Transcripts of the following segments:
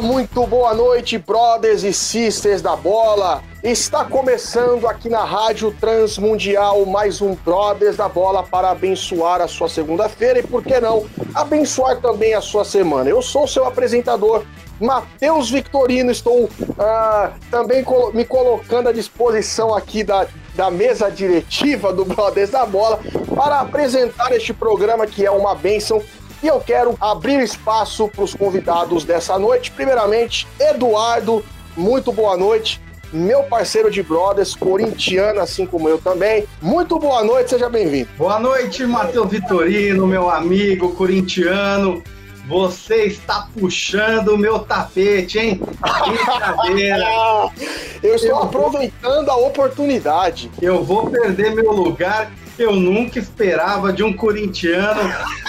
Muito boa noite, brothers e sisters da bola. Está começando aqui na Rádio Transmundial mais um Brothers da Bola para abençoar a sua segunda-feira e, por que não, abençoar também a sua semana. Eu sou seu apresentador, Matheus Victorino, estou ah, também me colocando à disposição aqui da, da mesa diretiva do Brothers da Bola para apresentar este programa que é uma bênção e eu quero abrir espaço para os convidados dessa noite. Primeiramente, Eduardo, muito boa noite. Meu parceiro de brothers, corintiano, assim como eu também. Muito boa noite, seja bem-vindo. Boa noite, Matheus Vitorino, meu amigo corintiano. Você está puxando o meu tapete, hein? Brincadeira. eu estou eu aproveitando a oportunidade. Eu vou perder meu lugar eu nunca esperava de um corintiano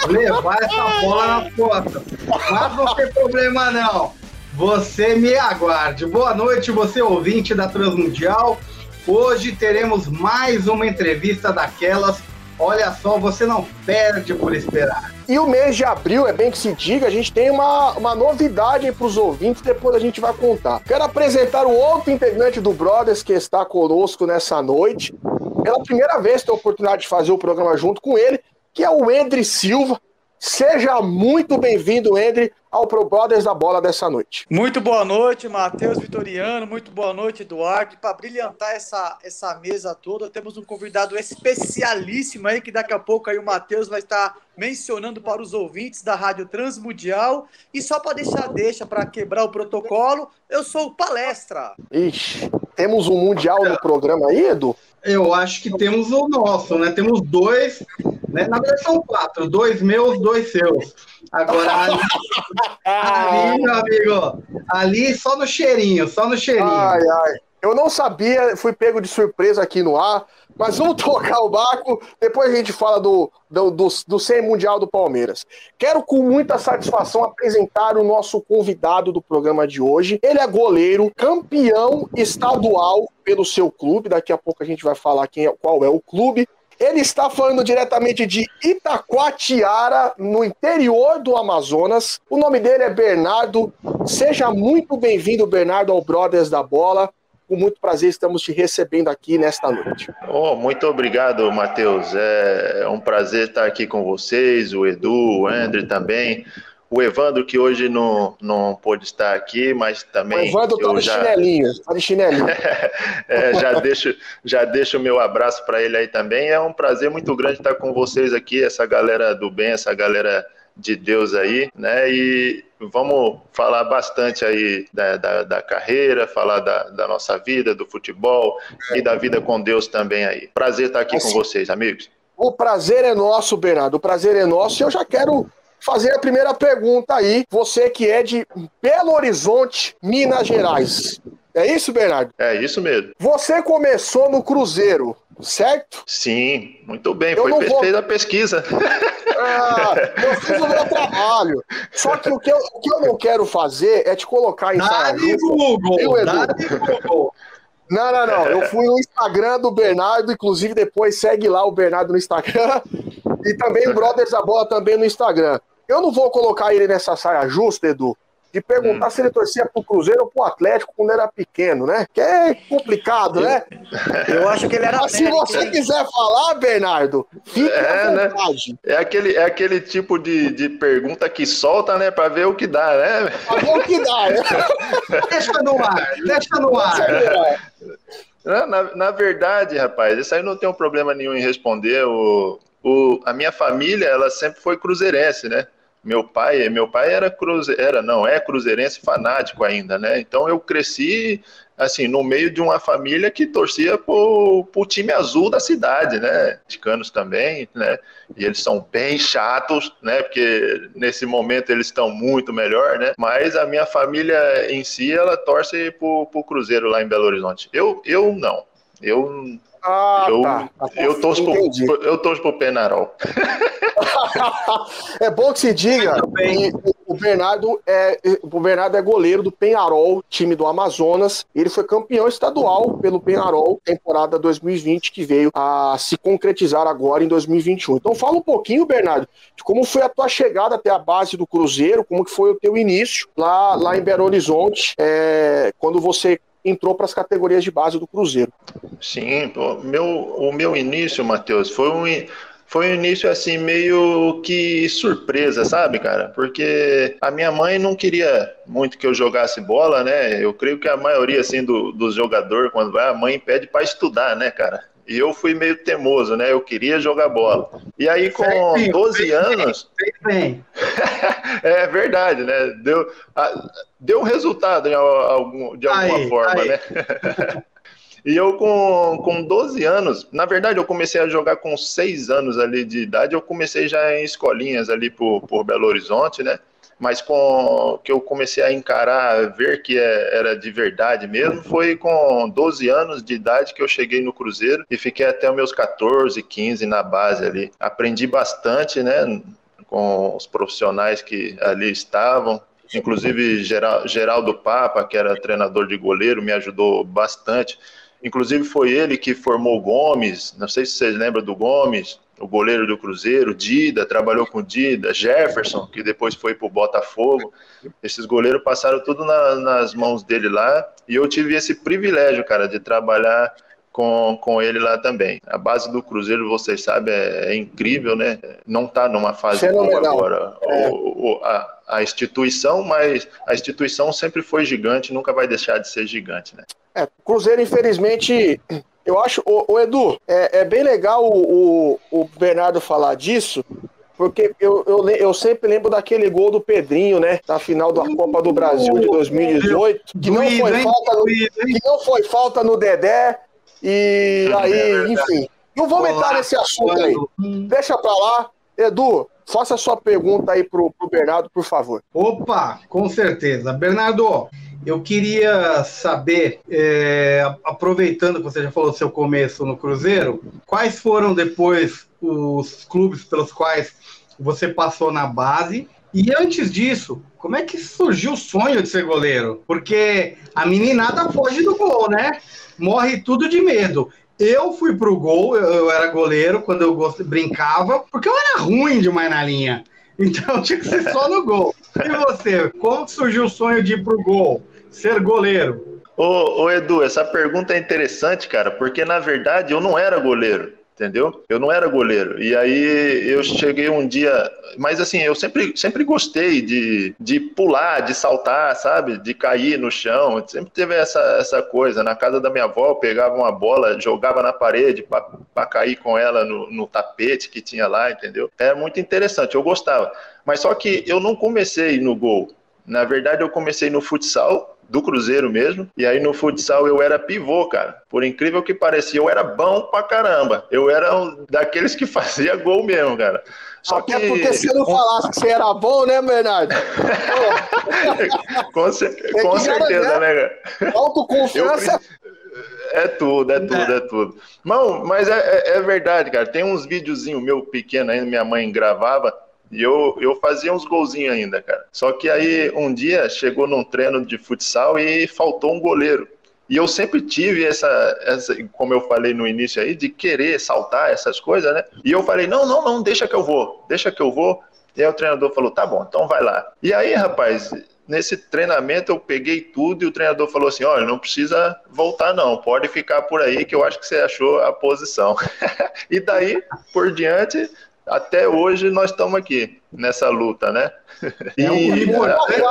levar essa bola na costa. Mas não tem problema não. Você me aguarde. Boa noite, você ouvinte da Transmundial. Hoje teremos mais uma entrevista daquelas. Olha só, você não perde por esperar. E o mês de abril, é bem que se diga, a gente tem uma, uma novidade para os ouvintes, depois a gente vai contar. Quero apresentar o outro integrante do Brothers que está conosco nessa noite pela primeira vez ter a oportunidade de fazer o programa junto com ele, que é o Endre Silva. Seja muito bem-vindo, Endre, ao Pro Brothers da Bola dessa noite. Muito boa noite, Matheus Vitoriano. Muito boa noite, Eduardo. Para brilhantar essa, essa mesa toda, temos um convidado especialíssimo aí, que daqui a pouco aí o Matheus vai estar mencionando para os ouvintes da Rádio Transmundial. E só para deixar deixa, para quebrar o protocolo, eu sou o Palestra. Ixi, temos um Mundial no programa aí, Edu? Eu acho que temos o nosso, né? Temos dois, né? Na verdade são quatro, dois meus, dois seus. Agora, ali, ali, meu amigo, ali só no cheirinho, só no cheirinho. Ai, ai. Eu não sabia, fui pego de surpresa aqui no ar, mas vamos tocar o barco, depois a gente fala do, do, do, do 100 Mundial do Palmeiras. Quero com muita satisfação apresentar o nosso convidado do programa de hoje. Ele é goleiro, campeão estadual pelo seu clube, daqui a pouco a gente vai falar quem é, qual é o clube. Ele está falando diretamente de Itacoatiara, no interior do Amazonas. O nome dele é Bernardo. Seja muito bem-vindo, Bernardo, ao Brothers da Bola com muito prazer estamos te recebendo aqui nesta noite. Oh, muito obrigado, Matheus. É um prazer estar aqui com vocês, o Edu, o André também. O Evandro, que hoje não, não pôde estar aqui, mas também. O Evandro está de já... chinelinho, está de chinelinho. é, já, deixo, já deixo o meu abraço para ele aí também. É um prazer muito grande estar com vocês aqui, essa galera do bem, essa galera de Deus aí, né? E vamos falar bastante aí da, da, da carreira, falar da, da, nossa vida, do futebol e da vida com Deus também aí. Prazer estar aqui com vocês, amigos. O prazer é nosso, Bernardo. O prazer é nosso. E eu já quero fazer a primeira pergunta aí. Você que é de Belo Horizonte, Minas Gerais. É isso, Bernardo? É isso mesmo. Você começou no Cruzeiro, certo? Sim, muito bem. Eu Foi vou... fez a pesquisa. Ah, eu fiz o meu trabalho. Só que o que, eu, o que eu não quero fazer é te colocar em saia Google, viu, Edu? Google. Não, não, não. Eu fui no Instagram do Bernardo, inclusive depois segue lá o Bernardo no Instagram. E também o Brothers da Bola também no Instagram. Eu não vou colocar ele nessa saia justa, Edu, de perguntar hum. se ele torcia pro Cruzeiro ou pro Atlético quando era pequeno, né? Que é complicado, né? Eu acho que ele era Mas se você hein? quiser falar, Bernardo, fique é, à né? vontade. Né? É aquele, é aquele tipo de, de pergunta que solta, né? Pra ver o que dá, né? Pra ver o que dá, né? deixa no ar, deixa no ar. Na, na verdade, rapaz, isso aí não tem um problema nenhum em responder. O, o, a minha família, ela sempre foi cruzeirense, né? Meu pai, meu pai era cruze, era não é cruzeirense fanático ainda, né? Então eu cresci assim no meio de uma família que torcia pro, pro time azul da cidade, né? Canos também, né? E eles são bem chatos, né? Porque nesse momento eles estão muito melhor, né? Mas a minha família em si ela torce pro, pro Cruzeiro lá em Belo Horizonte. Eu eu não. Eu Ah, eu, tá. eu, torço Entendi. pro, eu torço pro Penarol. é bom que se diga que o Bernardo é o Bernardo é goleiro do Penharol, time do Amazonas. Ele foi campeão estadual pelo Penharol, temporada 2020 que veio a se concretizar agora em 2021. Então fala um pouquinho, Bernardo, de como foi a tua chegada até a base do Cruzeiro, como que foi o teu início lá, lá em Belo Horizonte, é, quando você entrou para as categorias de base do Cruzeiro. Sim, pô, meu, o meu início, Matheus, foi um, foi um início assim meio que surpresa, sabe, cara? Porque a minha mãe não queria muito que eu jogasse bola, né? Eu creio que a maioria assim do, dos jogadores quando vai, a mãe pede para estudar, né, cara? E eu fui meio teimoso, né? Eu queria jogar bola. E aí com Certinho, 12 fez bem. anos, é verdade, né? Deu, deu resultado algum- de alguma Aí, forma, aí. né? E eu com, com 12 anos, na verdade eu comecei a jogar com 6 anos ali de idade, eu comecei já em escolinhas ali por, por Belo Horizonte, né? Mas com que eu comecei a encarar, ver que é- era de verdade mesmo, foi com 12 anos de idade que eu cheguei no Cruzeiro e fiquei até meus 14, 15 na base ali. Aprendi bastante, né? Com os profissionais que ali estavam, Inclusive, Geral- Geraldo Papa, que era treinador de goleiro, me ajudou bastante. Inclusive, foi ele que formou o Gomes. Não sei se vocês lembram do Gomes, o goleiro do Cruzeiro. Dida, trabalhou com Dida. Jefferson, que depois foi para o Botafogo. Esses goleiros passaram tudo na- nas mãos dele lá. E eu tive esse privilégio, cara, de trabalhar com, com ele lá também. A base do Cruzeiro, vocês sabem, é, é incrível, né? Não está numa fase boa Fenomenal. agora É. o- o- a, a instituição, mas a instituição sempre foi gigante, nunca vai deixar de ser gigante, né? É, Cruzeiro, infelizmente, eu acho, o, Edu, é, é bem legal o, o, o Bernardo falar disso, porque eu, eu, eu sempre lembro daquele gol do Pedrinho, né? Na final da Copa do Brasil de 2018, que não foi falta no, que não foi falta no Dedé, e É aí, enfim. Não vou entrar nesse assunto aí. Deixa pra lá. Edu, faça a sua pergunta aí pro, pro Bernardo, por favor. Opa, com certeza. Bernardo, eu queria saber, é, aproveitando que você já falou do seu começo no Cruzeiro, quais foram depois os clubes pelos quais você passou na base? E antes disso, como é que surgiu o sonho de ser goleiro? Porque a meninada foge do gol, né? Morre tudo de medo. Eu fui pro gol, eu, era goleiro quando eu brincava, porque eu era ruim demais na linha. Então tinha que ser só no gol. E você, como surgiu o sonho de ir pro gol? Ser goleiro? Ô, ô, Edu, essa pergunta é interessante, cara, porque na verdade eu não era goleiro, entendeu? Eu não era goleiro. E aí eu cheguei um dia. Mas assim, eu sempre, sempre gostei de, de pular, de saltar, sabe? De cair no chão. Sempre teve essa, essa coisa. Na casa da minha avó, eu pegava uma bola, jogava na parede para cair com ela no, no tapete que tinha lá, entendeu? Era muito interessante, eu gostava. Mas só que eu não comecei no gol. Na verdade, eu comecei no futsal, do Cruzeiro mesmo. E aí no futsal eu era pivô, cara. Por incrível que pareça, eu era bom pra caramba. Eu era um daqueles que fazia gol mesmo, cara. Só Até que porque se não falasse que você era bom, né, Bernardo? com, cer- que com certeza, né, cara? Eu Autoconfiança. É tudo, é tudo, é tudo. Não, mas é, é- é verdade, cara. Tem uns videozinhos meu pequeno ainda, minha mãe gravava, e eu, eu fazia uns golzinhos ainda, cara. Só que aí um dia chegou num treino de futsal e faltou um goleiro. E eu sempre tive essa, essa, como eu falei no início aí, de querer saltar essas coisas, né? E eu falei, não, não, não, deixa que eu vou, deixa que eu vou. E aí o treinador falou, tá bom, então vai lá. E aí, rapaz, nesse treinamento eu peguei tudo e o treinador falou assim, olha, não precisa voltar não, pode ficar por aí que eu acho que você achou a posição. e daí, por diante, até hoje nós estamos aqui, nessa luta, né? É um E- importante.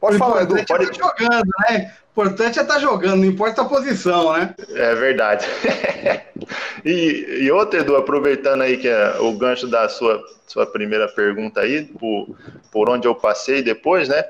Pode falar, Edu. Importante é pode- tá jogando, né? importante é estar tá jogando, não importa a posição, né? É verdade. e, e outra, Edu, aproveitando aí que é o gancho da sua, sua primeira pergunta aí, por, por onde eu passei depois, né?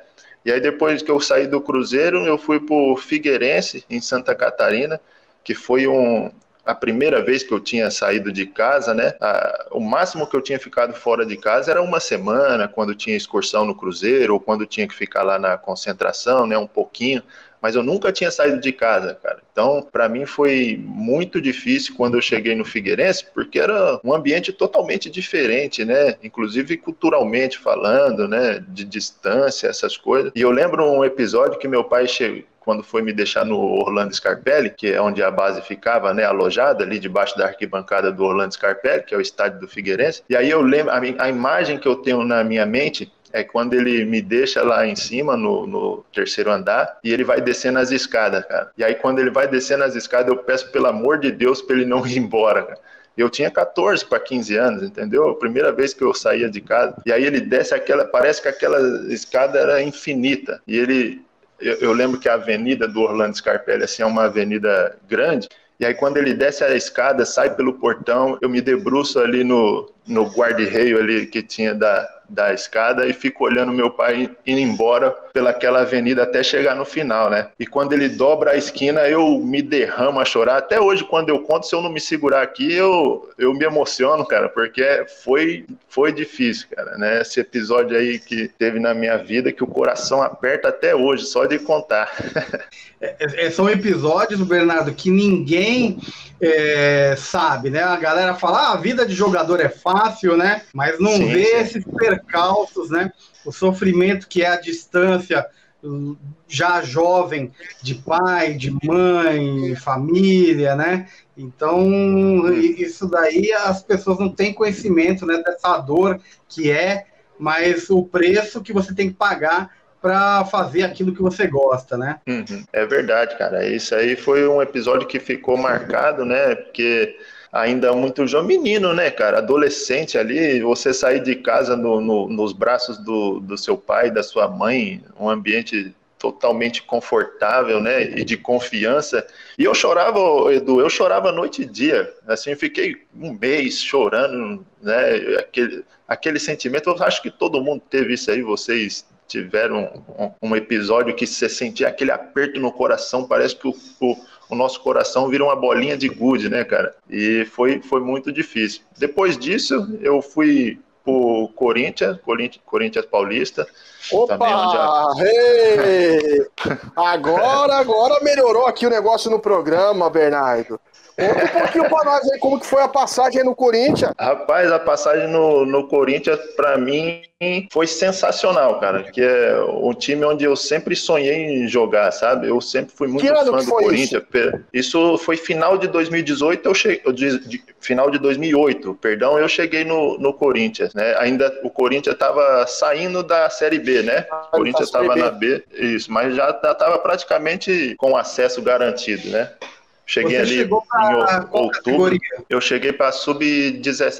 E aí depois que eu saí do Cruzeiro, eu fui pro Figueirense, em Santa Catarina, que foi um, a primeira vez que eu tinha saído de casa, né? A, o máximo que eu tinha ficado fora de casa era uma semana, quando tinha excursão no Cruzeiro, ou quando tinha que ficar lá na concentração, né? Um pouquinho. Mas eu nunca tinha saído de casa, cara. Então, para mim foi muito difícil quando eu cheguei no Figueirense, porque era um ambiente totalmente diferente, né? Inclusive culturalmente falando, né? De distância, essas coisas. E eu lembro um episódio que meu pai chegou quando foi me deixar no Orlando Scarpelli, que é onde a base ficava, né, alojada ali debaixo da arquibancada do Orlando Scarpelli, que é o estádio do Figueirense. E aí eu lembro, a, a imagem que eu tenho na minha mente é quando ele me deixa lá em cima, no, no, terceiro andar, e ele vai descendo as escadas, cara. E aí, quando ele vai descendo as escadas, eu peço, pelo amor de Deus, para ele não ir embora, cara. Eu tinha 14 para 15 anos, entendeu? Primeira vez que eu saía de casa. E aí ele desce aquela, parece que aquela escada era infinita. E ele eu, eu, lembro que a avenida do Orlando Scarpelli assim, é uma avenida grande, e aí quando ele desce a escada, sai pelo portão, eu me debruço ali no, no guarda-reio ali que tinha da, da escada e fico olhando meu pai indo embora pelaquela avenida até chegar no final, né? E quando ele dobra a esquina, eu me derramo a chorar. Até hoje, quando eu conto, se eu não me segurar aqui, eu, eu me emociono, cara, porque foi, foi difícil, cara, né? Esse episódio aí que teve na minha vida que o coração aperta até hoje, só de contar. É, é, são episódios, Bernardo, que ninguém é, sabe, né? A galera fala, ah, a vida de jogador é fácil, né? Mas não sim, vê sim. esses percalços, né? O sofrimento que é a distância já jovem de pai, de mãe, família, né? Então, isso daí as pessoas não têm conhecimento né, dessa dor que é, mas o preço que você tem que pagar para fazer aquilo que você gosta, né? Uhum. É verdade, cara. Isso aí foi um episódio que ficou marcado, né? Porque ainda muito jovem, menino, né, cara? Adolescente ali, você sair de casa no, no, nos braços do, do seu pai, da sua mãe, um ambiente totalmente confortável, né, e de confiança. E eu chorava, Edu, eu chorava noite e dia. Assim, fiquei um mês chorando, né, aquele, aquele sentimento. Eu acho que todo mundo teve isso aí, vocês tiveram um, um, episódio que você sentia aquele aperto no coração, parece que o, o, o, nosso coração vira uma bolinha de gude, né, cara? E foi, foi muito difícil. Depois disso, eu fui pro Corinthians, Corinthians, Corinthians Paulista. Opa! Já... Hey! Agora, agora melhorou aqui o negócio no programa, Bernardo. Conta um pouquinho pra nós aí como que foi a passagem no Corinthians. Rapaz, a passagem no, no Corinthians, pra mim, foi sensacional, cara. Que é um time onde eu sempre sonhei em jogar, sabe? Eu sempre fui muito fã do Corinthians. Isso? isso? foi final de 2018, eu cheguei. Final de 2008, perdão, eu cheguei no, no Corinthians, né? Ainda o Corinthians estava saindo da Série B, né? Ah, o Corinthians estava na B, isso, mas já estava praticamente com acesso garantido, né? Cheguei Você ali em outubro. Eu cheguei para sub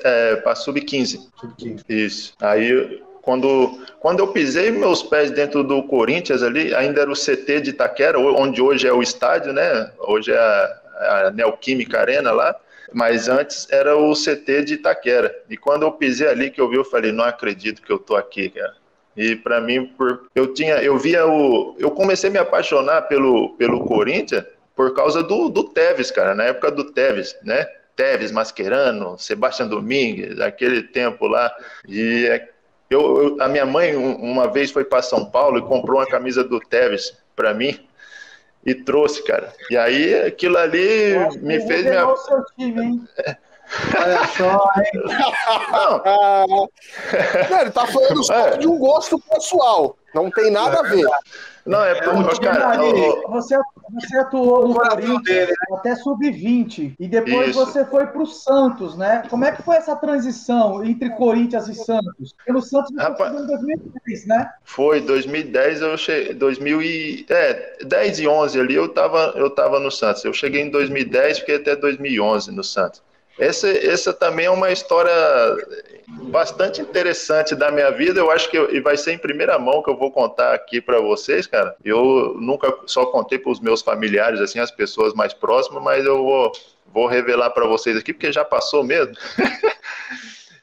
é, para sub 15. Sub 15. Isso. Aí quando, quando eu pisei meus pés dentro do Corinthians ali, ainda era o CT de Itaquera, onde hoje é o estádio, né? Hoje é a, a Neoquímica Arena lá, mas antes era o CT de Itaquera. E quando eu pisei ali que eu vi, eu falei, não acredito que eu tô aqui, cara. E para mim, por, eu tinha, eu via o, eu comecei a me apaixonar pelo pelo Corinthians por causa do, do Tevez, cara, na época do Tevez, né? Tevez, Mascherano, Sebastião Domingues, aquele tempo lá. E é, eu, eu, a minha mãe uma vez foi para São Paulo e comprou uma camisa do Tevez para mim e trouxe, cara. E aí aquilo ali me fez me. O seu time, hein? Olha só, hein? Não. Não, ele tá falando só é. de um gosto pessoal. Não tem nada a ver. Não, é porque, cara, ali, você, você atuou no Corinthians dele, né? até sub-20 e depois Isso. você foi para o Santos, né? Como é que foi essa transição entre Corinthians e Santos? Pelo Santos você Rapaz, foi em 2010, né? Foi, 2010 eu cheguei, 2000 e, é, 10 e 11 ali eu tava, eu tava no Santos. Eu cheguei em 2010, fiquei até 2011 no Santos. Essa, essa também é uma história bastante interessante da minha vida. Eu acho que eu, e vai ser em primeira mão que eu vou contar aqui para vocês, cara. Eu nunca só contei para os meus familiares, assim, as pessoas mais próximas, mas eu vou, vou revelar para vocês aqui, porque já passou mesmo.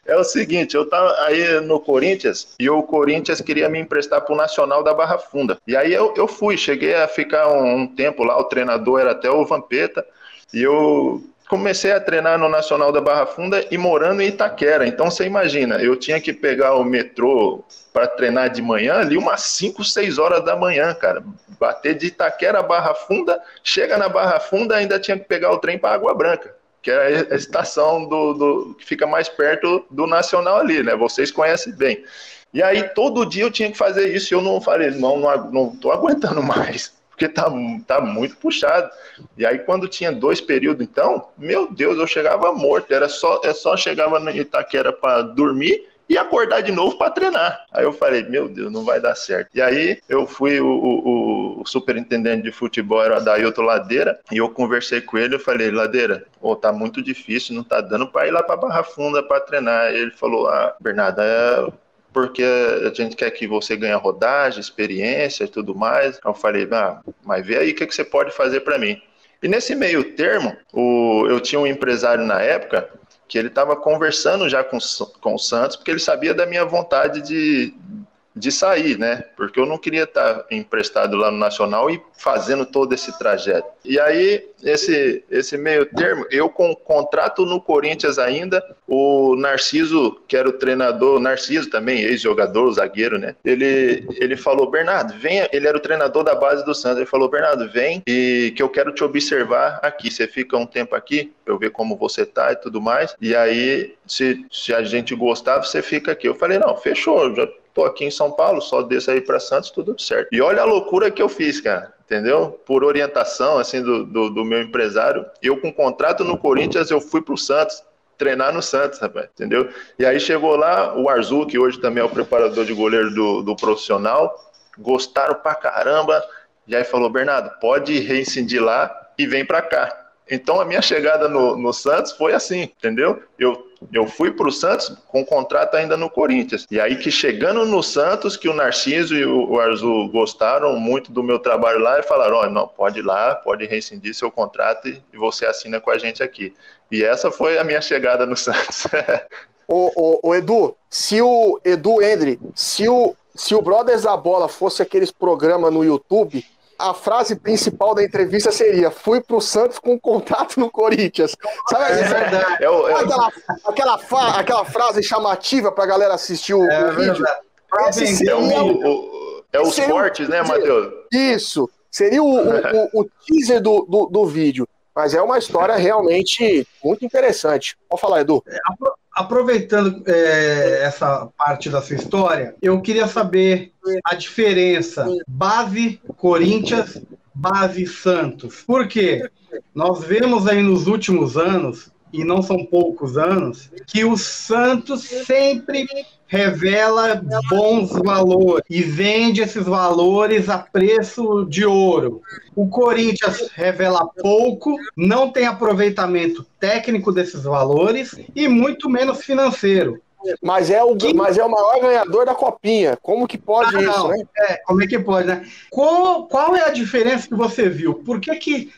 É o seguinte, eu tava aí no Corinthians e o Corinthians queria me emprestar para o Nacional da Barra Funda. E aí eu, eu fui, cheguei a ficar um, um tempo lá, o treinador era até o Vampeta, e eu comecei a treinar no Nacional da Barra Funda e morando em Itaquera. Então você imagina, eu tinha que pegar o metrô para treinar de manhã ali umas 5, 6 horas da manhã, cara. Bater de Itaquera a Barra Funda, chega na Barra Funda ainda tinha que pegar o trem para Água Branca, que é a estação do, do que fica mais perto do Nacional ali, né? Vocês conhecem bem. E aí todo dia eu tinha que fazer isso e eu não falei, não, não, não tô aguentando mais porque tá, tá muito puxado. E aí, quando tinha dois períodos, então, meu Deus, eu chegava morto. Era só, é só chegava no Itaquera para dormir e acordar de novo para treinar. Aí eu falei, meu Deus, não vai dar certo. E aí eu fui, o, o, o superintendente de futebol era Dailton Ladeira, e eu conversei com ele, eu falei, Ladeira, oh, tá muito difícil, não tá dando para ir lá para Barra Funda para treinar. Ele falou, ah, Bernardo, é, porque a gente quer que você ganhe rodagem, experiência e tudo mais. Eu falei, ah, mas vê aí o que, que você pode fazer para mim. E nesse meio termo, o, eu tinha um empresário na época que ele estava conversando já com, com o Santos, porque ele sabia da minha vontade de, de sair, né? Porque eu não queria estar emprestado lá no Nacional e fazendo todo esse trajeto. E aí, esse, esse meio termo, eu com contrato no Corinthians ainda, o Narciso, que era o treinador, Narciso também, ex-jogador, zagueiro, né? Ele, ele falou, Bernardo, venha, ele era o treinador da base do Santos, ele falou, Bernardo, vem e que eu quero te observar aqui, você fica um tempo aqui, pra eu ver como você tá e tudo mais, e aí, se, se a gente gostar, você fica aqui. Eu falei, não, fechou, já tô aqui em São Paulo, só desço aí para Santos, tudo certo. E olha a loucura que eu fiz, cara, entendeu? Por orientação, assim, do, do, do meu empresário, eu com contrato no Corinthians, eu fui pro Santos, treinar no Santos, rapaz, entendeu? E aí chegou lá o Arzu, que hoje também é o preparador de goleiro do, do profissional, gostaram pra caramba, e aí falou, Bernardo, pode reincidir lá e vem pra cá. Então a minha chegada no, no Santos foi assim, entendeu? Eu eu fui para o Santos com contrato ainda no Corinthians. E aí que chegando no Santos, que o Narciso e o Arzu gostaram muito do meu trabalho lá e falaram, ó, oh, não, pode ir lá, pode rescindir seu contrato e você assina com a gente aqui. E essa foi a minha chegada no Santos. ô, ô, ô, Edu, se o Edu Endre, se o, se o Brothers da Bola fosse aqueles programas no YouTube, a frase principal da entrevista seria: fui pro Santos com contato no Corinthians. Sabe é, verdade. É, é, aquela, aquela, fa, aquela frase chamativa pra galera assistir o, é, o vídeo? Seria, o, o, é os cortes, né, Matheus? Isso. Seria o, o, o teaser do, do, do, vídeo. Mas é uma história realmente muito interessante. Pode falar, Edu. Aproveitando é, essa parte da sua história, eu queria saber a diferença base Corinthians, base Santos. Por quê? Nós vemos aí nos últimos anos, e não são poucos anos, que o Santos sempre revela bons valores e vende esses valores a preço de ouro. O Corinthians revela pouco, não tem aproveitamento técnico desses valores e muito menos financeiro. Mas é, o, mas é o maior ganhador da copinha. Como que pode ah, isso, né? É, como é que pode, né? Qual, qual é a diferença que você viu? Por que, que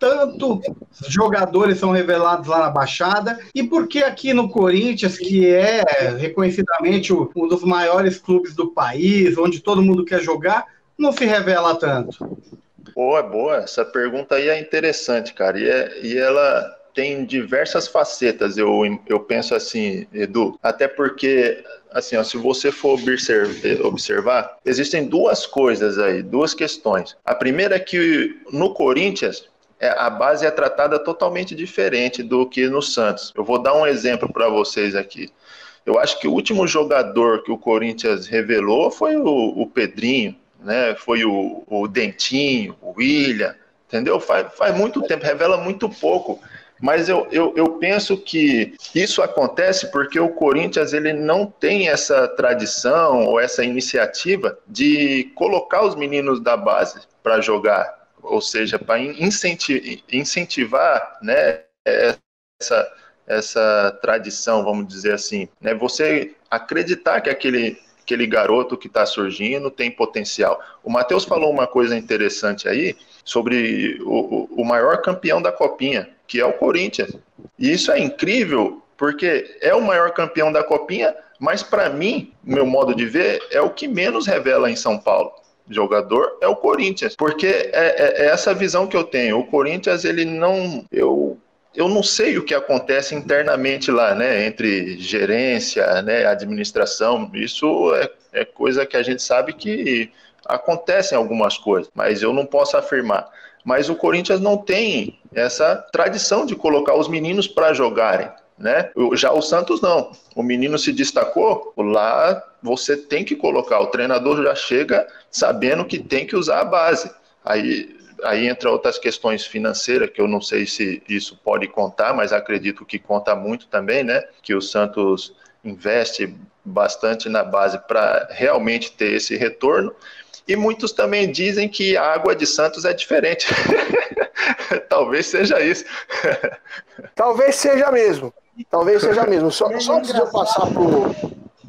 tanto jogadores são revelados lá na Baixada e por que aqui no Corinthians, que é reconhecidamente um dos maiores clubes do país, onde todo mundo quer jogar, não se revela tanto? Boa, boa. Essa pergunta aí é interessante, cara. E, é, e ela tem diversas facetas, eu, eu penso assim, Edu. Até porque, assim, ó, se você for observar, existem duas coisas aí, duas questões. A primeira é que no Corinthians, a base é tratada totalmente diferente do que no Santos. Eu vou dar um exemplo para vocês aqui. Eu acho que o último jogador que o Corinthians revelou foi o, o Pedrinho, né? Foi o, o, Dentinho, o William, entendeu? Faz, faz muito tempo, revela muito pouco. Mas eu, eu, eu penso que isso acontece porque o Corinthians ele não tem essa tradição ou essa iniciativa de colocar os meninos da base para jogar ou seja, para incentivar, né, essa, essa tradição, vamos dizer assim, né? Você acreditar que aquele aquele garoto que está surgindo tem potencial. O Matheus falou uma coisa interessante aí sobre o, o maior campeão da Copinha, que é o Corinthians. E isso é incrível porque é o maior campeão da Copinha, mas para mim, meu modo de ver, é o que menos revela em São Paulo jogador é o Corinthians, porque é, é, é, essa visão que eu tenho. O Corinthians ele não, eu eu não sei o que acontece internamente lá, né, entre gerência, né, administração. Isso é, é coisa que a gente sabe que acontecem algumas coisas, mas eu não posso afirmar. Mas o Corinthians não tem essa tradição de colocar os meninos para jogarem. Né? Já o Santos não. O menino se destacou, lá você tem que colocar. O treinador já chega sabendo que tem que usar a base. Aí, aí entra outras questões financeiras que eu não sei se isso pode contar, mas acredito que conta muito também, né? Que o Santos investe bastante na base para realmente ter esse retorno. E muitos também dizem que a água de Santos é diferente. Talvez seja isso. Talvez seja mesmo. Talvez seja mesmo. Só, só antes de eu passar pro,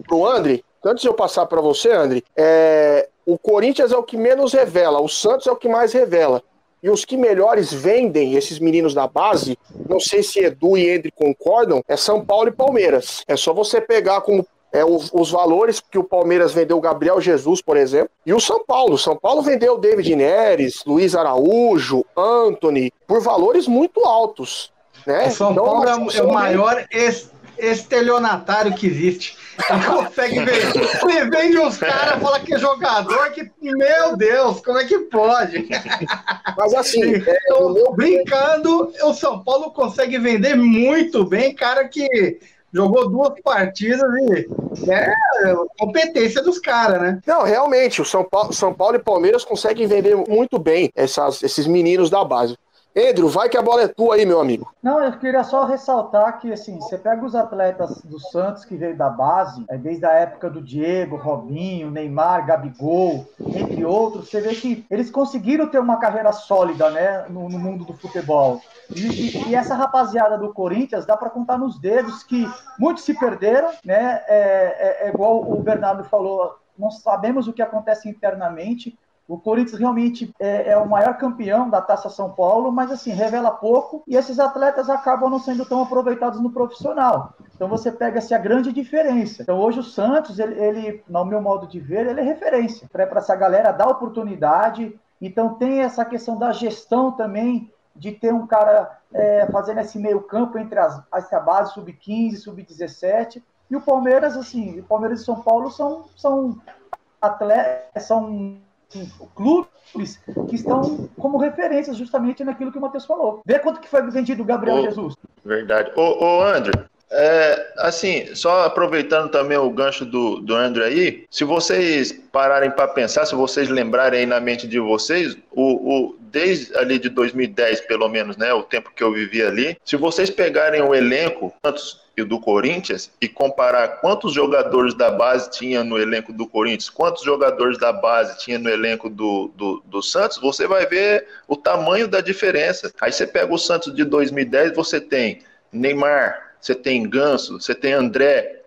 pro André, antes de eu passar para você, André, é, o Corinthians é o que menos revela, o Santos é o que mais revela. E os que melhores vendem esses meninos da base, não sei se Edu e André concordam, é São Paulo e Palmeiras. É só você pegar como é, os, os, valores que o Palmeiras vendeu o Gabriel Jesus, por exemplo, e o São Paulo. São Paulo vendeu David Neres, Luiz Araújo, Anthony, por valores muito altos. Né? O São então, Paulo é, é, o maior estelionatário que existe. Ele consegue ver. Ele vende uns caras, fala que é jogador, que, meu Deus, como é que pode? Mas assim, é, meu... brincando, o São Paulo consegue vender muito bem, cara que jogou duas partidas e é competência dos caras, né? Não, realmente, o São Paulo, São Paulo e Palmeiras conseguem vender muito bem essas, esses meninos da base. Pedro, vai que a bola é tua aí, meu amigo. Não, eu queria só ressaltar que, assim, você pega os atletas do Santos que veio da base, é, desde a época do Diego, Robinho, Neymar, Gabigol, entre outros, você vê que eles conseguiram ter uma carreira sólida, né, no, no mundo do futebol. E, e, essa rapaziada do Corinthians dá para contar nos dedos que muitos se perderam, né? É, é, é igual o Bernardo falou, não sabemos o que acontece internamente, o Corinthians realmente é, é, o maior campeão da Taça São Paulo, mas assim, revela pouco e esses atletas acabam não sendo tão aproveitados no profissional. Então você pega assim, a grande diferença. Então hoje o Santos, ele, ele no meu modo de ver, ele é referência para essa galera dar oportunidade. Então tem essa questão da gestão também, de ter um cara é, fazendo esse meio campo entre as, essa base sub-15, sub-17. E o Palmeiras, assim, o Palmeiras e São Paulo são, são atletas, são clubes que estão como referências justamente naquilo que o Matheus falou. Vê quanto que foi vendido o Gabriel ô, Jesus. Verdade. Ô, ô André, é, assim, só aproveitando também o gancho do, do André aí, se vocês pararem para pensar, se vocês lembrarem aí na mente de vocês, o, o, desde ali de 2010, pelo menos, né, o tempo que eu vivi ali, se vocês pegarem o elenco, tantos e do Corinthians e comparar quantos jogadores da base tinha no elenco do Corinthians, quantos jogadores da base tinha no elenco do, do, do, Santos, você vai ver o tamanho da diferença. Aí você pega o Santos de 2010, você tem Neymar, você tem Ganso, você tem André,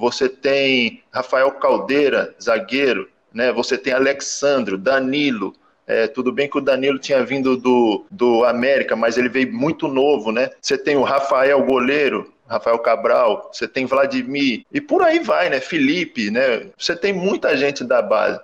você tem Rafael Caldeira, zagueiro, né? você tem Alexandro, Danilo, é, tudo bem que o Danilo tinha vindo do, do América, mas ele veio muito novo, né? Você tem o Rafael, goleiro, Rafael Cabral, você tem Vladimir, e por aí vai, né? Felipe, né? Você tem muita gente da base.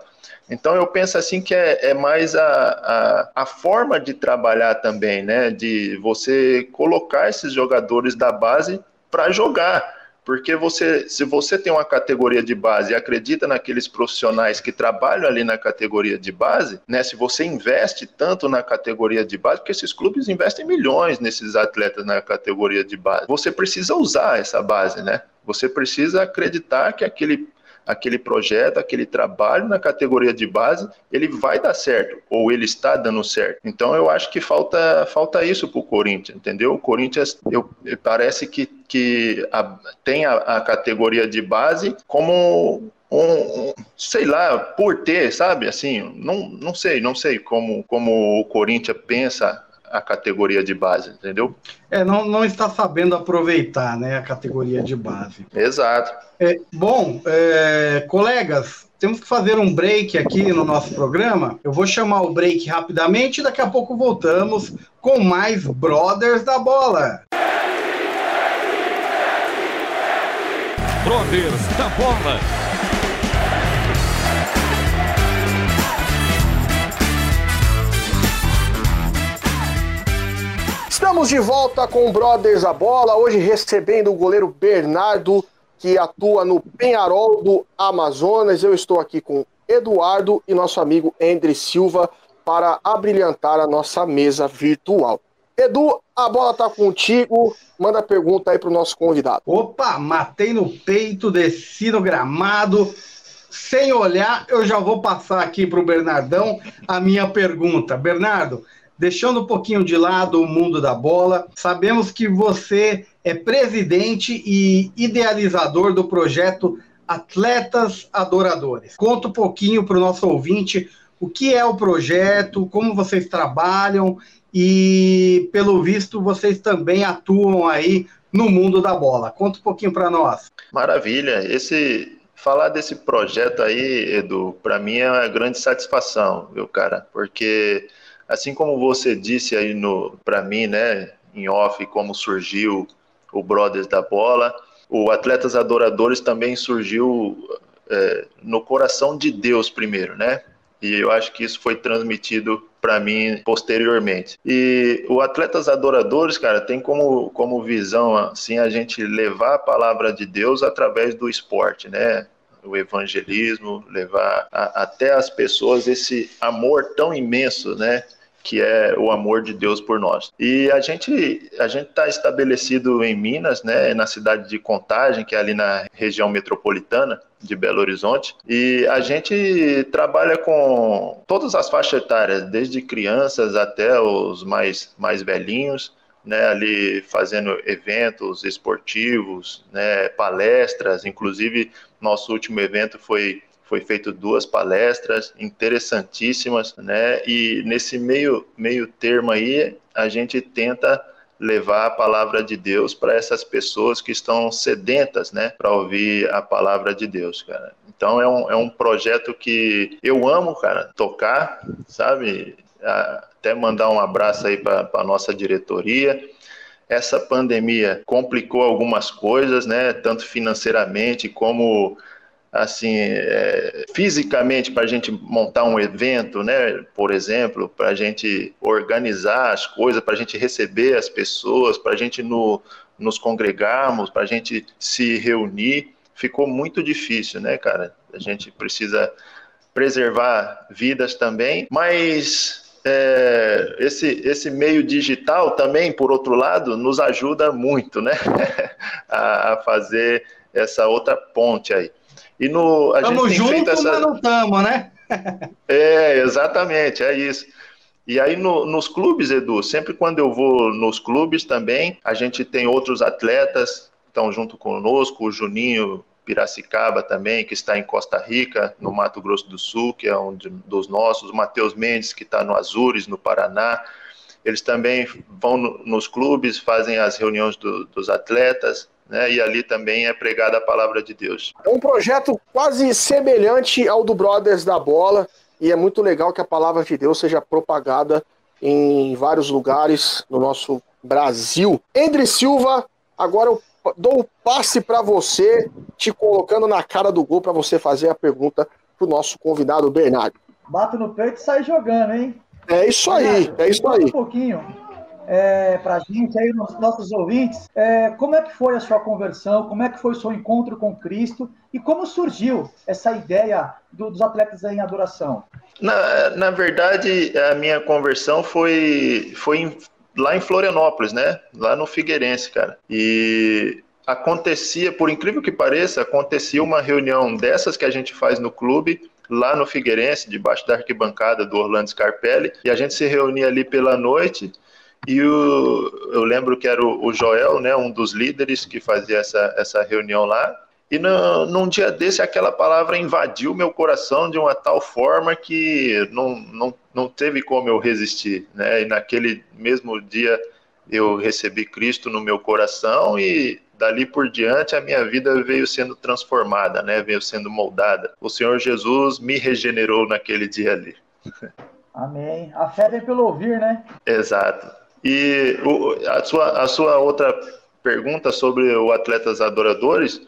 Então eu penso assim que é, é mais a, a, a, forma de trabalhar também, né? De você colocar esses jogadores da base para jogar. Porque você, se você tem uma categoria de base e acredita naqueles profissionais que trabalham ali na categoria de base, né? Se você investe tanto na categoria de base, porque esses clubes investem milhões nesses atletas na categoria de base, você precisa usar essa base, né? Você precisa acreditar que aquele aquele projeto, aquele trabalho na categoria de base, ele vai dar certo, ou ele está dando certo. Então eu acho que falta, falta isso para o Corinthians, entendeu? O Corinthians eu, parece que, que a, tem a, a categoria de base como um, um, sei lá, por ter, sabe? Assim, não, não sei, não sei como, como o Corinthians pensa a categoria de base, entendeu? É, não, não está sabendo aproveitar, né, a categoria de base. Exato. É, bom, é, colegas, temos que fazer um break aqui no nosso programa. Eu vou chamar o break rapidamente e daqui a pouco voltamos com mais Brothers da Bola. Brothers da Bola. Estamos de volta com o Brothers da Bola, hoje recebendo o goleiro Bernardo, que atua no Penharol do Amazonas. Eu estou aqui com Eduardo e nosso amigo André Silva para abrilhantar a nossa mesa virtual. Edu, a bola tá contigo. Manda a pergunta aí pro nosso convidado. Opa, matei no peito, desci no gramado. Sem olhar, eu já vou passar aqui pro Bernardão a minha pergunta. Bernardo, deixando um pouquinho de lado o mundo da bola, sabemos que você é presidente e idealizador do projeto Atletas Adoradores. Conta um pouquinho para o nosso ouvinte o que é o projeto, como vocês trabalham e, pelo visto, vocês também atuam aí no mundo da bola. Conta um pouquinho para nós. Maravilha. Esse falar desse projeto aí, Edu, para mim é uma grande satisfação, viu, cara? Porque assim como você disse aí para mim, né, em off, como surgiu o Brothers da Bola, o Atletas Adoradores também surgiu é, no coração de Deus primeiro, né? E eu acho que isso foi transmitido para mim posteriormente. E o Atletas Adoradores, cara, tem como, como visão assim a gente levar a palavra de Deus através do esporte, né? O evangelismo, levar a, até as pessoas esse amor tão imenso, né? Que é o amor de Deus por nós. E a gente a gente está estabelecido em Minas, né, na cidade de Contagem, que é ali na região metropolitana de Belo Horizonte, e a gente trabalha com todas as faixas etárias, desde crianças até os mais mais velhinhos. Né, ali fazendo eventos esportivos, né, palestras, inclusive nosso último evento foi foi feito duas palestras interessantíssimas, né? E nesse meio meio termo aí, a gente tenta levar a palavra de Deus para essas pessoas que estão sedentas, né, para ouvir a palavra de Deus, cara. Então é um, é um projeto que eu amo, cara, tocar, sabe? Até mandar um abraço aí para a nossa diretoria. Essa pandemia complicou algumas coisas, né, tanto financeiramente como assim, é, fisicamente para a gente montar um evento, né, por exemplo, para a gente organizar as coisas, para a gente receber as pessoas, para a gente no, nos congregarmos, para a gente se reunir, ficou muito difícil, né, cara? A gente precisa preservar vidas também, mas é, esse, esse meio digital também, por outro lado, nos ajuda muito, né, a, a fazer essa outra ponte aí. E no, a tamo gente tem junto, feito essa... mas não estamos, né? é, exatamente, é isso. E aí no, nos clubes, Edu, sempre quando eu vou nos clubes também, a gente tem outros atletas que estão junto conosco, o Juninho Piracicaba também, que está em Costa Rica, no Mato Grosso do Sul, que é um dos nossos, o Matheus Mendes, que está no Azures, no Paraná. Eles também vão no, nos clubes, fazem as reuniões do, dos atletas, né, e ali também é pregada a palavra de Deus. É um projeto quase semelhante ao do Brothers da Bola, e é muito legal que a palavra de Deus seja propagada em vários lugares no nosso Brasil. Andre Silva, agora eu dou o passe para você, te colocando na cara do gol para você fazer a pergunta para o nosso convidado Bernardo. Bato no peito e sai jogando, hein? É isso aí, é isso aí. Um pouquinho é, para a gente, aí, nos nossos ouvintes, é, como é que foi a sua conversão, como é que foi o seu encontro com Cristo e como surgiu essa ideia do, dos atletas em adoração? Na, na verdade, a minha conversão foi, foi em, lá em Florianópolis, né? Lá no Figueirense, cara. E acontecia, por incrível que pareça, acontecia uma reunião dessas que a gente faz no clube, lá no Figueirense, debaixo da arquibancada do Orlando Scarpelli, e a gente se reunia ali pela noite e o, eu lembro que era o, o, Joel, né, um dos líderes que fazia essa, essa reunião lá. E no, num dia desse, aquela palavra invadiu meu coração de uma tal forma que não, não, não teve como eu resistir. Né? E naquele mesmo dia eu recebi Cristo no meu coração e dali por diante a minha vida veio sendo transformada, né? Veio sendo moldada. O Senhor Jesus me regenerou naquele dia ali. Amém. A fé vem pelo ouvir, né? Exato. E o, a, sua, a sua outra pergunta sobre o Atletas Adoradores,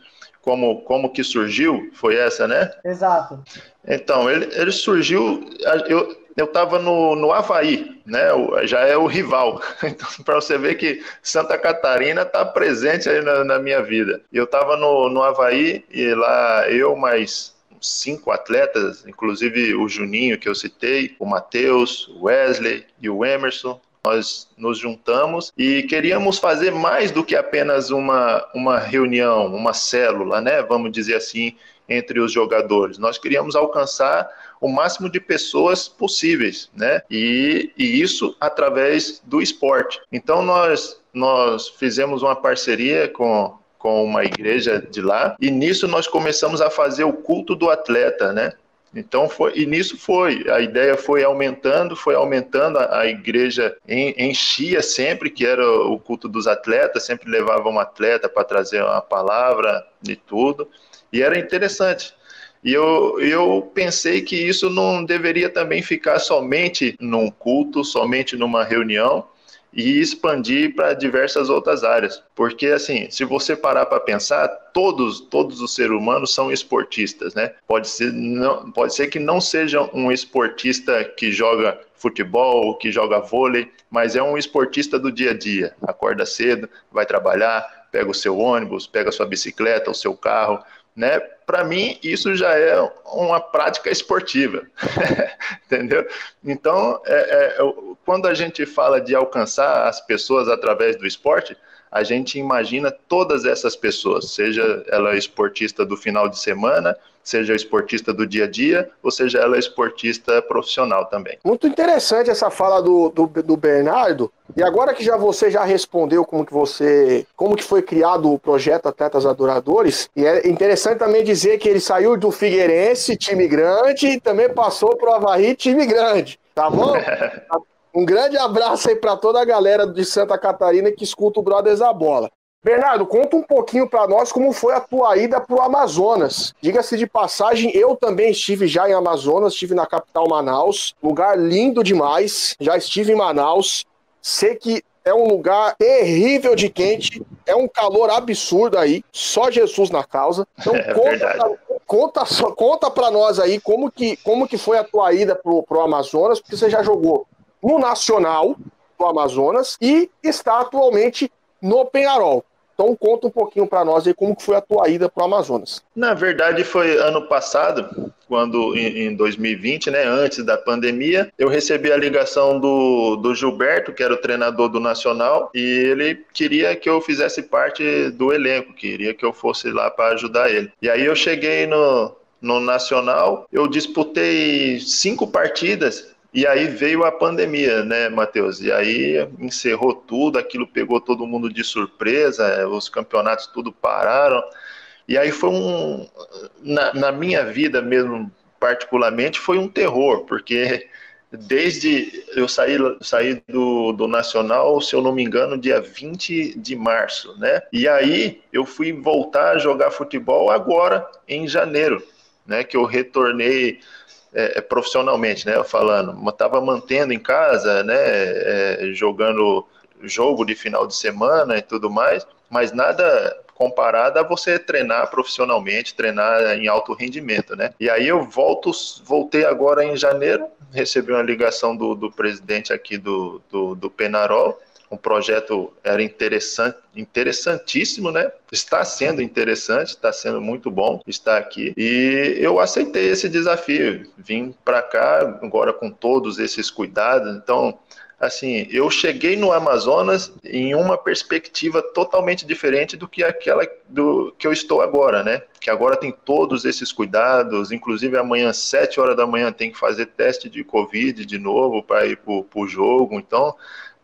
como, como que surgiu, foi essa, né? Exato. Então, ele, ele surgiu, eu, eu estava no, no Havaí, né? Já é o rival. Então, para você ver que Santa Catarina está presente aí na, na, minha vida. Eu estava no, no Havaí e lá eu mais cinco atletas, inclusive o Juninho que eu citei, o Matheus, o Wesley e o Emerson. Nós nos juntamos e queríamos fazer mais do que apenas uma, uma reunião, uma célula, né? Vamos dizer assim, entre os jogadores. Nós queríamos alcançar o máximo de pessoas possíveis, né? E, e isso através do esporte. Então nós nós fizemos uma parceria com com uma igreja de lá e nisso nós começamos a fazer o culto do atleta, né? Então foi, e nisso foi, a ideia foi aumentando, foi aumentando, a, a igreja enchia sempre, que era o culto dos atletas, sempre levava um atleta para trazer uma palavra e tudo, e era interessante. E eu, eu pensei que isso não deveria também ficar somente num culto, somente numa reunião, e expandir para diversas outras áreas. Porque, assim, se você parar para pensar, todos, todos os seres humanos são esportistas, né? Pode ser, não, pode ser que não seja um esportista que joga futebol, que joga vôlei, mas é um esportista do dia a dia. Acorda cedo, vai trabalhar, pega o seu ônibus, pega a sua bicicleta, o seu carro, né? Para mim, isso já é uma prática esportiva, entendeu? Então, é, é, quando a gente fala de alcançar as pessoas através do esporte, a gente imagina todas essas pessoas, seja ela esportista do final de semana, seja esportista do dia a dia, ou seja ela esportista profissional também. Muito interessante essa fala do, do, do, Bernardo. E agora que já você já respondeu como que você, como que foi criado o projeto Atletas Adoradores, e é interessante também dizer que ele saiu do Figueirense, time grande, e também passou para o Havaí, time grande. Tá bom? Um grande abraço aí para toda a galera de Santa Catarina que escuta o Brothers da Bola. Bernardo, conta um pouquinho para nós como foi a tua ida para o Amazonas. Diga-se de passagem, eu também estive já em Amazonas, estive na capital Manaus, lugar lindo demais. Já estive em Manaus, sei que é um lugar terrível de quente, é um calor absurdo aí, só Jesus na causa. Então é conta, pra, conta, conta para nós aí como que, como que foi a tua ida pro, pro Amazonas, porque você já jogou no Nacional do Amazonas e está atualmente no Penharol. Então conta um pouquinho para nós aí como que foi a tua ida para o Amazonas. Na verdade foi ano passado, quando em, 2020, né, antes da pandemia, eu recebi a ligação do, do Gilberto, que era o treinador do Nacional, e ele queria que eu fizesse parte do elenco, queria que eu fosse lá para ajudar ele. E aí eu cheguei no, no Nacional, eu disputei cinco partidas e aí veio a pandemia, né, Matheus? E aí encerrou tudo, aquilo pegou todo mundo de surpresa, os campeonatos tudo pararam. E aí foi um. Na, na minha vida mesmo, particularmente, foi um terror, porque desde eu saí, saí do, do Nacional, se eu não me engano, dia 20 de março, né? E aí eu fui voltar a jogar futebol agora, em janeiro, né? Que eu retornei é, é, profissionalmente, né? Falando, estava mantendo em casa, né? É, jogando jogo de final de semana e tudo mais, mas nada comparado a você treinar profissionalmente, treinar em alto rendimento, né? E aí eu volto, voltei agora em janeiro, recebi uma ligação do, do presidente aqui do, do, do Penarol, um projeto era interessante, interessantíssimo, né? Está sendo interessante, está sendo muito bom estar aqui. E eu aceitei esse desafio. Vim para cá agora com todos esses cuidados. Então, assim, eu cheguei no Amazonas em uma perspectiva totalmente diferente do que aquela do que eu estou agora, né? Que agora tem todos esses cuidados, inclusive amanhã, sete horas da manhã, tem que fazer teste de Covid de novo para ir para o jogo. Então,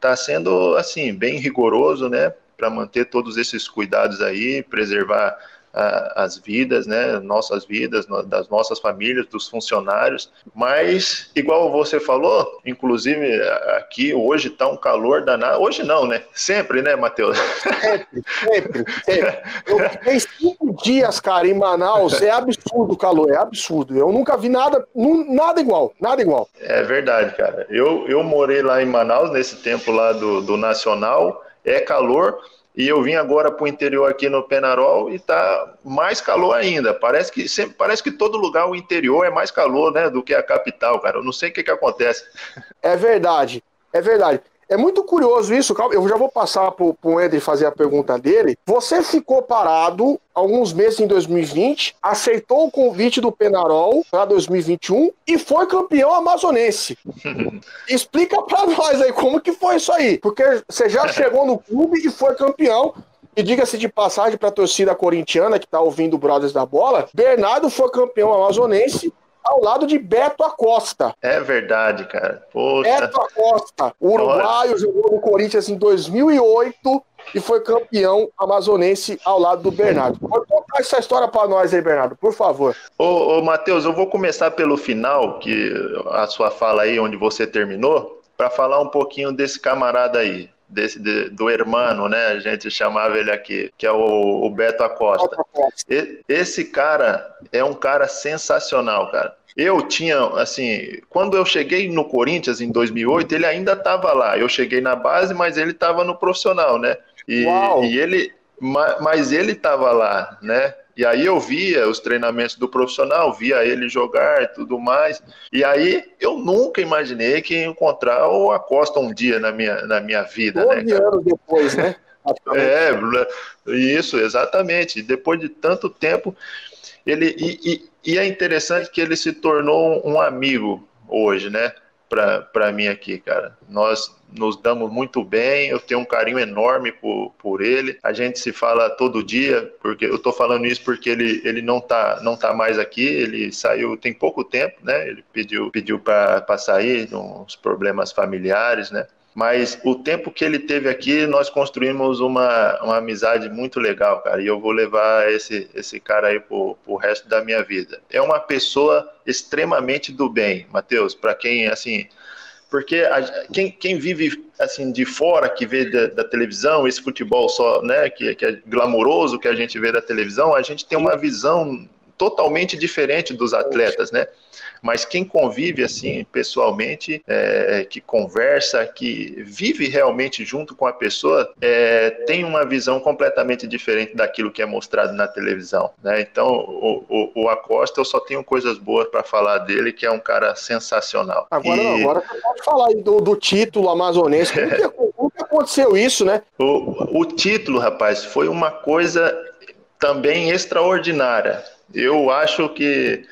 está sendo assim bem rigoroso, né, para manter todos esses cuidados aí, preservar as vidas, né, nossas vidas, das nossas famílias, dos funcionários. Mas, igual você falou, inclusive aqui hoje está um calor danado. Hoje não, né? Sempre, né, Matheus? Sempre, sempre, sempre. Eu fiquei cinco dias, cara, em Manaus. É absurdo o calor, é absurdo. Eu nunca vi nada, nada igual, nada igual. É verdade, cara. Eu, eu morei lá em Manaus nesse tempo lá do, do Nacional. É calor e eu vim agora para o interior aqui no Penarol e tá mais calor ainda. Parece que sempre parece que todo lugar o interior é mais calor, né, do que a capital, cara. Eu não sei o que que acontece. É verdade, é verdade. É muito curioso isso, calma, eu já vou passar para o Eder fazer a pergunta dele. Você ficou parado alguns meses em 2020, aceitou o convite do Penarol para 2021 e foi campeão amazonense. Explica para nós aí como que foi isso aí, porque você já chegou no clube e foi campeão. E diga-se de passagem para a torcida corintiana que está ouvindo o Brothers da Bola, Bernardo foi campeão amazonense ao lado de Beto Acosta. É verdade, cara. Poxa. Beto Acosta, o uruguaio, jogou no Corinthians em 2008 e foi campeão amazonense ao lado do Bernardo. Pode contar essa história para nós aí, Bernardo, por favor. Ô, ô Matheus, eu vou começar pelo final, que a sua fala aí, onde você terminou, para falar um pouquinho desse camarada aí desse de, do hermano, né? A gente chamava ele aqui, que é o, o Beto Acosta. E, esse cara é um cara sensacional, cara. Eu tinha, assim, quando eu cheguei no Corinthians em 2008, ele ainda estava lá. Eu cheguei na base, mas ele estava no profissional, né? E, e ele, mas ele estava lá, né? E aí eu via os treinamentos do profissional, via ele jogar e tudo mais. E aí eu nunca imaginei que ia encontrar o Acosta um dia na minha, na minha vida. 12 né, anos depois, né? é, isso, exatamente. Depois de tanto tempo, ele. E, e, e é interessante que ele se tornou um amigo hoje, né? para mim aqui, cara. Nós nos damos muito bem, eu tenho um carinho enorme por, por ele. A gente se fala todo dia, porque eu tô falando isso porque ele, ele não tá não tá mais aqui, ele saiu tem pouco tempo, né? Ele pediu pediu para sair, uns problemas familiares, né? Mas o tempo que ele teve aqui, nós construímos uma, uma amizade muito legal, cara. E eu vou levar esse, esse cara aí pro, pro resto da minha vida. É uma pessoa extremamente do bem, Matheus. Para quem, assim, porque a, quem, quem vive assim de fora que vê da, da, televisão esse futebol só né que, que é glamouroso que a gente vê da televisão a gente tem uma visão totalmente diferente dos atletas né mas quem convive assim pessoalmente, é, que conversa, que vive realmente junto com a pessoa, é, tem uma visão completamente diferente daquilo que é mostrado na televisão. Né? Então, o, o, o, Acosta, eu só tenho coisas boas para falar dele, que é um cara sensacional. Agora, e... não, agora você pode falar aí do, do título amazonense. Como que, como que aconteceu isso, né? O, o título, rapaz, foi uma coisa também extraordinária. Eu acho que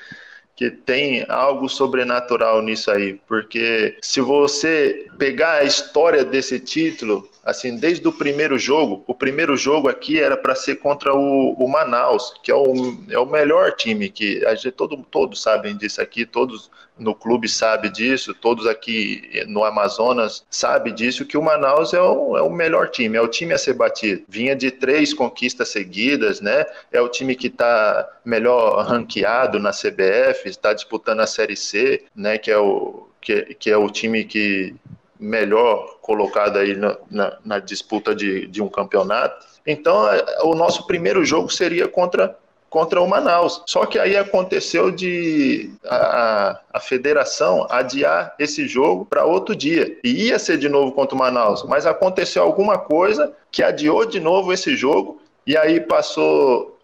que tem algo sobrenatural nisso aí, porque se você pegar a história desse título, assim, desde o primeiro jogo, o primeiro jogo aqui era para ser contra o, o, Manaus, que é o, é o melhor time que a gente, todo, todos sabem disso aqui, todos no clube sabem disso, todos aqui no Amazonas sabem disso, que o Manaus é o, é o melhor time, é o time a ser batido. Vinha de três conquistas seguidas, né? É o time que está melhor ranqueado na CBF, está disputando a Série C, né? Que é o, que, que é o time que melhor colocado aí na, na, na disputa de, de um campeonato. Então, é, o nosso primeiro jogo seria contra contra o Manaus. Só que aí aconteceu de a, a federação adiar esse jogo para outro dia. E ia ser de novo contra o Manaus, mas aconteceu alguma coisa que adiou de novo esse jogo e aí passou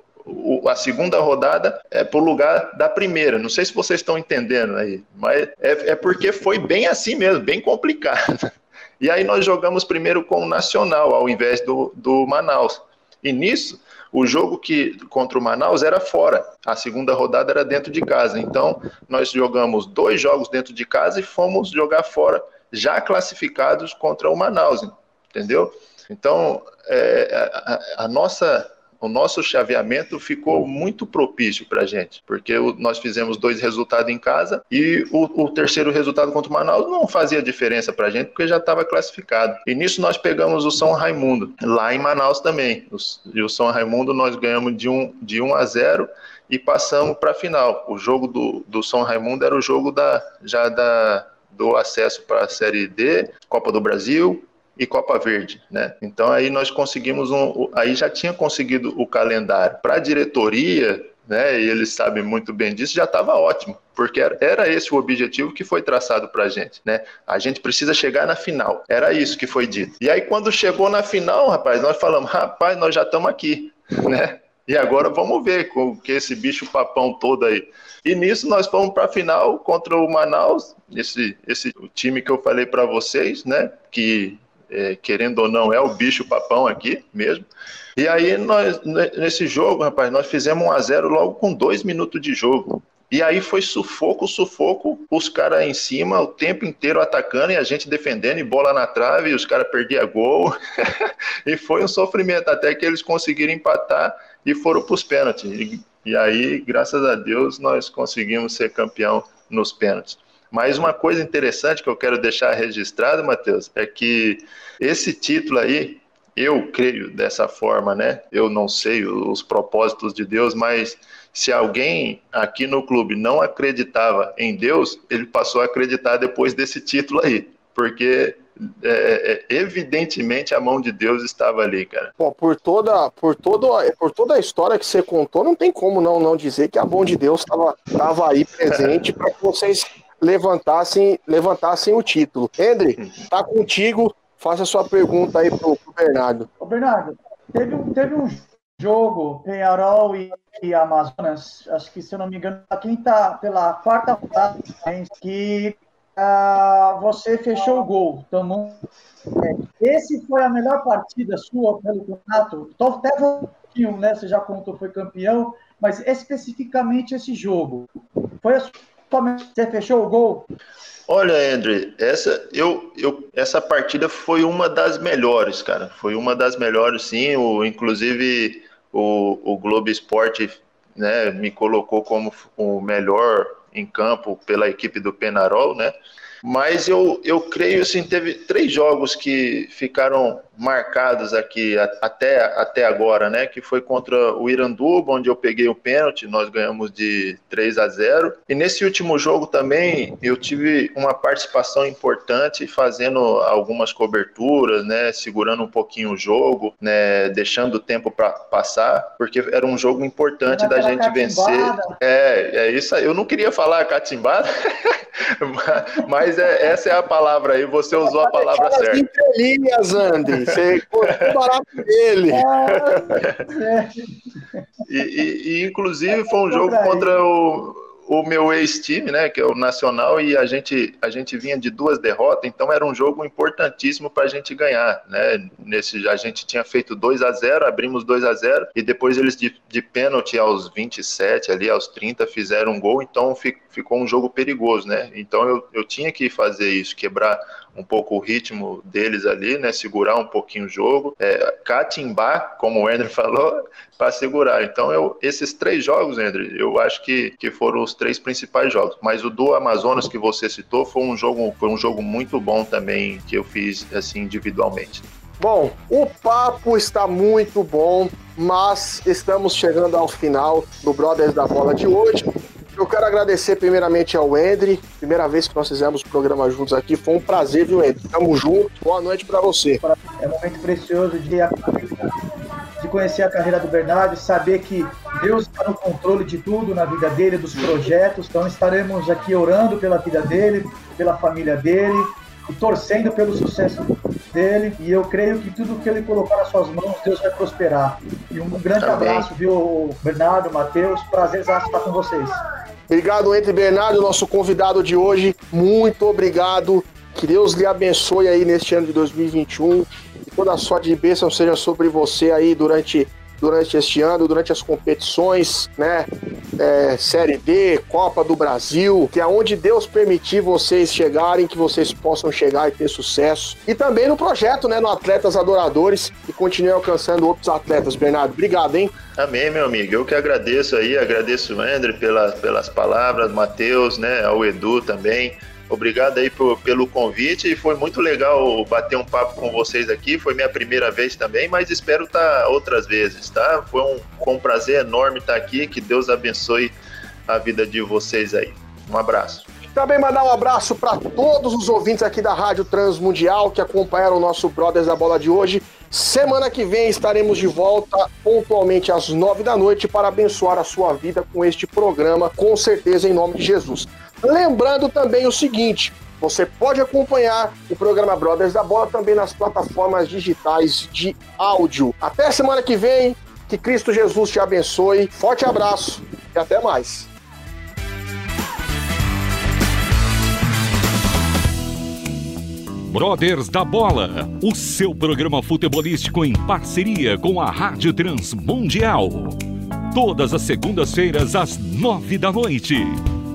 a segunda rodada é para o lugar da primeira. Não sei se vocês estão entendendo aí, mas é, é porque foi bem assim mesmo, bem complicado. E aí nós jogamos primeiro com o Nacional, ao invés do, do Manaus. E nisso, o jogo que contra o Manaus era fora, a segunda rodada era dentro de casa. Então, nós jogamos dois jogos dentro de casa e fomos jogar fora, já classificados contra o Manaus, entendeu? Então, é, a, a, nossa o nosso chaveamento ficou muito propício para a gente, porque nós fizemos dois resultados em casa e o, o, terceiro resultado contra o Manaus não fazia diferença para a gente, porque já estava classificado. E nisso nós pegamos o São Raimundo, lá em Manaus também. E o São Raimundo nós ganhamos de 1 um, de um a 0 e passamos para a final. O jogo do, do São Raimundo era o jogo da, já da, do acesso para a Série D, Copa do Brasil, e Copa Verde, né? Então aí nós conseguimos um, aí já tinha conseguido o calendário para a diretoria, né? E eles sabem muito bem disso, já estava ótimo, porque era, esse o objetivo que foi traçado para a gente, né? A gente precisa chegar na final, era isso que foi dito. E aí quando chegou na final, rapaz, nós falamos, rapaz, nós já estamos aqui, né? E agora vamos ver com que esse bicho papão todo aí. E nisso nós fomos para a final contra o Manaus, esse, esse time que eu falei para vocês, né? Que é, querendo ou não, é o bicho papão aqui mesmo. E aí, nós, nesse jogo, rapaz, nós fizemos 1 a 0 logo com dois minutos de jogo. E aí foi sufoco, sufoco, os caras em cima o tempo inteiro atacando e a gente defendendo e bola na trave, e os caras perdiam gol. e foi um sofrimento até que eles conseguiram empatar e foram para os pênaltis. E, e aí, graças a Deus, nós conseguimos ser campeão nos pênaltis. Mas uma coisa interessante que eu quero deixar registrado, Matheus, é que esse título aí, eu creio dessa forma, né? Eu não sei os propósitos de Deus, mas se alguém aqui no clube não acreditava em Deus, ele passou a acreditar depois desse título aí, porque é, é, é evidentemente a mão de Deus estava ali, cara. Bom, por toda, por toda, por toda a história que você contou, não tem como não, não dizer que a mão de Deus estava aí presente para que vocês levantassem, levantassem o título. Hendry, tá contigo. Faça sua pergunta aí pro, pro Bernardo. Ô Bernardo, teve, teve um jogo, Penharol e, e, Amazonas, acho que se eu não me engano, a quinta, pela quarta fase, que uh, você fechou o gol. Tomou. É, esse foi a melhor partida sua pelo campeonato? Tô até um pouquinho, né? Você já contou, foi campeão, mas especificamente esse jogo. Foi a sua você fechou o gol? Olha, André, essa, eu, eu, essa partida foi uma das melhores, cara. Foi uma das melhores, sim. O, inclusive, o, o Globo Esporte né, me colocou como o melhor em campo pela equipe do Penarol, né? Mas eu, eu creio, assim, teve três jogos que ficaram marcados aqui até, até agora, né? Que foi contra o Iranduba, onde eu peguei o pênalti, nós ganhamos de 3 a 0. E nesse último jogo também eu tive uma participação importante fazendo algumas coberturas, né? Segurando um pouquinho o jogo, né? Deixando o tempo para passar, porque era um jogo importante da gente vencer. É, é isso aí. Eu não queria falar catimbada, mas é, essa é a palavra aí. Você usou a palavra certa. Entrelinhas, Andy. Você barato dele. e, e, e, inclusive foi um jogo contra o, o meu ex-time, né, que é o Nacional, e a gente, a gente vinha de duas derrotas, então era um jogo importantíssimo para a gente ganhar, né? Nesse, a gente tinha feito 2 a 0 abrimos 2 a 0 e depois eles de, de pênalti aos 27, ali aos 30, fizeram um gol, então ficou um jogo perigoso, né? Então eu, eu tinha que fazer isso, quebrar um pouco o ritmo deles ali, né? Segurar um pouquinho o jogo, é, catimbar, como o Andrew falou, para segurar. Então, eu, esses três jogos, Andrew, eu acho que, que foram os três principais jogos. Mas o do Amazonas que você citou foi um jogo, foi um jogo muito bom também que eu fiz assim individualmente. Bom, o papo está muito bom, mas estamos chegando ao final do Brothers da Bola de hoje. Eu quero agradecer primeiramente ao Endre, primeira vez que nós fizemos o programa juntos aqui, foi um prazer, viu, Endre? Tamo junto, boa noite para você. É um momento precioso de, de conhecer a carreira do Bernardo, saber que Deus está no controle de tudo na vida dele, dos projetos, então estaremos aqui orando pela vida dele, pela família dele, torcendo pelo sucesso dele. E eu creio que tudo que ele colocar nas suas mãos, Deus vai prosperar. E um grande Amém. abraço, viu, Bernardo, Matheus. Prazer estar com vocês. Obrigado, Entre Bernardo, nosso convidado de hoje. Muito obrigado. Que Deus lhe abençoe aí neste ano de 2021. Que toda a sorte de bênção seja sobre você aí durante durante este ano, durante as competições, né? É, Série D, Copa do Brasil, que é onde Deus permitir vocês chegarem, que vocês possam chegar e ter sucesso. E também no projeto, né? No Atletas Adoradores, e continue alcançando outros atletas. Bernardo, obrigado, hein? Amém, meu amigo. Eu que agradeço aí, agradeço o André pela, pelas palavras, Matheus, né? Ao Edu também. Obrigado aí por, pelo convite e foi muito legal bater um papo com vocês aqui. Foi minha primeira vez também, mas espero estar tá outras vezes, tá? Foi um, foi um prazer enorme estar aqui. Que Deus abençoe a vida de vocês aí. Um abraço. Também mandar um abraço para todos os ouvintes aqui da Rádio Transmundial que acompanharam o nosso Brothers da Bola de hoje. Semana que vem estaremos de volta pontualmente às nove da noite para abençoar a sua vida com este programa, com certeza em nome de Jesus. Lembrando também o seguinte: você pode acompanhar o programa Brothers da Bola também nas plataformas digitais de áudio. Até semana que vem, que Cristo Jesus te abençoe. Forte abraço e até mais. Brothers da Bola, o seu programa futebolístico em parceria com a Rádio Transmundial. Todas as segundas-feiras às nove da noite.